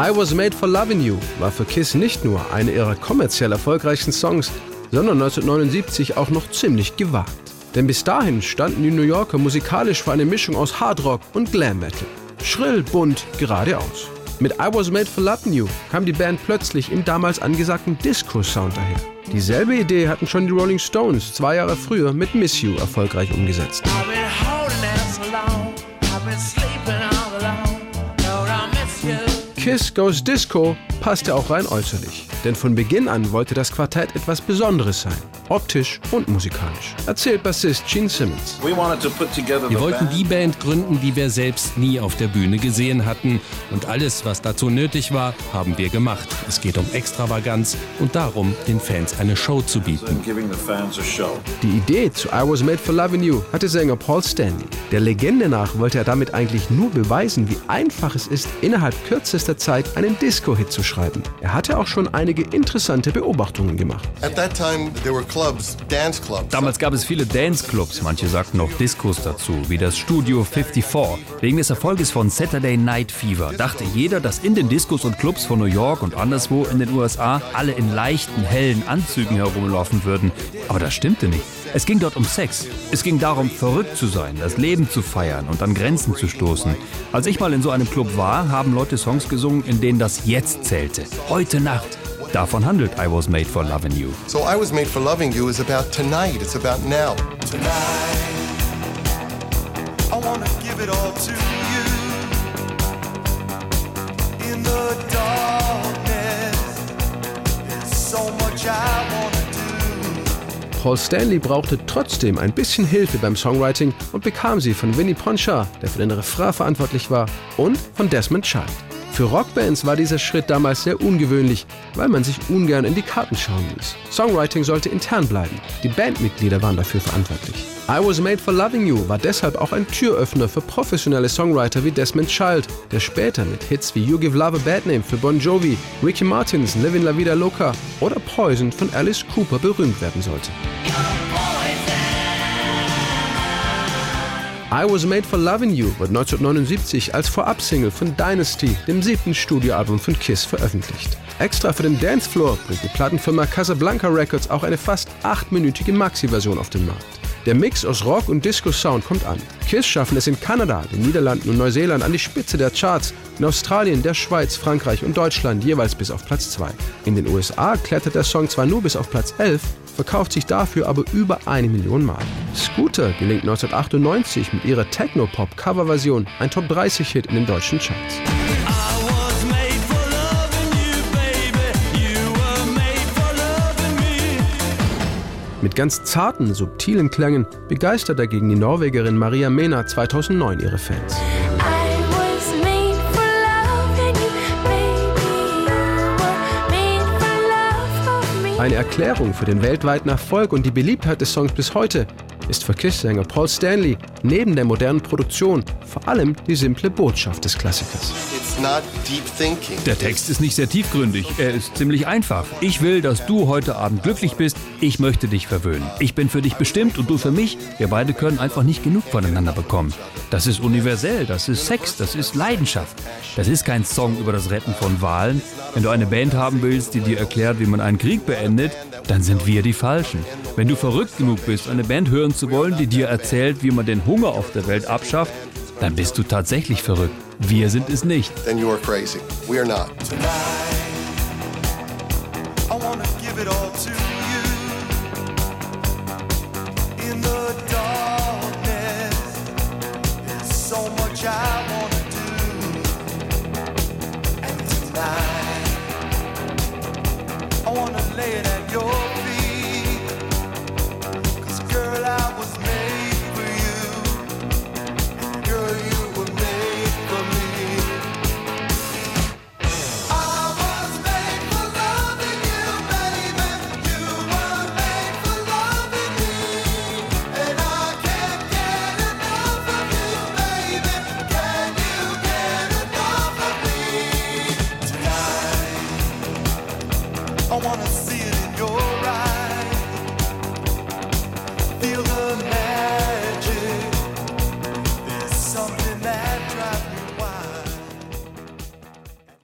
I Was Made for Loving You war für Kiss nicht nur einer ihrer kommerziell erfolgreichsten Songs, sondern 1979 auch noch ziemlich gewagt. Denn bis dahin standen die New Yorker musikalisch für eine Mischung aus Hardrock und Glam Metal. Schrill, bunt, geradeaus. Mit I Was Made for Loving You kam die Band plötzlich im damals angesagten Disco-Sound daher. Dieselbe Idee hatten schon die Rolling Stones zwei Jahre früher mit Miss You erfolgreich umgesetzt. Kiss Goes Disco passte auch rein äußerlich. Denn von Beginn an wollte das Quartett etwas Besonderes sein, optisch und musikalisch. Erzählt Bassist Gene Simmons. Wir wollten die Band gründen, die wir selbst nie auf der Bühne gesehen hatten. Und alles, was dazu nötig war, haben wir gemacht. Es geht um Extravaganz und darum, den Fans eine Show zu bieten. Die Idee zu I Was Made for Loving You hatte Sänger Paul Stanley. Der Legende nach wollte er damit eigentlich nur beweisen, wie einfach es ist, innerhalb kürzester Zeit einen Disco-Hit zu schreiben. Er hatte auch schon einige interessante Beobachtungen gemacht. Damals gab es viele Dance-Clubs, manche sagten auch Discos dazu, wie das Studio 54. Wegen des Erfolges von Saturday Night Fever dachte jeder, dass in den Discos und Clubs von New York und anderswo in den USA alle in leichten, hellen Anzügen herumlaufen würden. Aber das stimmte nicht. Es ging dort um Sex. Es ging darum, verrückt zu sein, das Leben zu feiern und an Grenzen zu stoßen. Als ich mal in so einem Club war, haben Leute Songs gesungen, in denen das Jetzt zählte. Heute Nacht. Davon handelt I Was Made for Loving You. So I Was Made for Loving You is about tonight, it's about now. Tonight, I wanna give it all to you. In the darkness, there's so much I wanna. Paul Stanley brauchte trotzdem ein bisschen Hilfe beim Songwriting und bekam sie von Vinnie Ponchar, der für den Refrain verantwortlich war, und von Desmond Child. Für Rockbands war dieser Schritt damals sehr ungewöhnlich, weil man sich ungern in die Karten schauen ließ. Songwriting sollte intern bleiben. Die Bandmitglieder waren dafür verantwortlich. I Was Made for Loving You war deshalb auch ein Türöffner für professionelle Songwriter wie Desmond Child, der später mit Hits wie You Give Love a Bad Name für Bon Jovi, Ricky Martins Livin' La Vida Loca oder Poison von Alice Cooper berühmt werden sollte. I Was Made for Loving You wird 1979 als Vorabsingle von Dynasty, dem siebten Studioalbum von Kiss, veröffentlicht. Extra für den Dancefloor bringt die Plattenfirma Casablanca Records auch eine fast achtminütige Maxi-Version auf den Markt. Der Mix aus Rock und Disco-Sound kommt an. Kiss schaffen es in Kanada, den Niederlanden und Neuseeland an die Spitze der Charts, in Australien, der Schweiz, Frankreich und Deutschland jeweils bis auf Platz 2. In den USA klettert der Song zwar nur bis auf Platz 11, verkauft sich dafür aber über eine Million Mal. Scooter gelingt 1998 mit ihrer Techno-Pop-Coverversion ein Top 30-Hit in den deutschen Charts. Mit ganz zarten, subtilen Klängen begeistert dagegen die Norwegerin Maria Mena 2009 ihre Fans. Eine Erklärung für den weltweiten Erfolg und die Beliebtheit des Songs bis heute ist für Kiss-Sänger Paul Stanley neben der modernen Produktion vor allem die simple Botschaft des Klassikers. Der Text ist nicht sehr tiefgründig, er ist ziemlich einfach. Ich will, dass du heute Abend glücklich bist, ich möchte dich verwöhnen. Ich bin für dich bestimmt und du für mich. Wir beide können einfach nicht genug voneinander bekommen. Das ist universell, das ist Sex, das ist Leidenschaft. Das ist kein Song über das Retten von Wahlen. Wenn du eine Band haben willst, die dir erklärt, wie man einen Krieg beendet, dann sind wir die Falschen. Wenn du verrückt genug bist, eine Band hören zu wollen, die dir erzählt, wie man den Hunger auf der Welt abschafft, dann bist du tatsächlich verrückt. Wir sind es nicht. Then you are crazy. We are not. I wanna lay it at your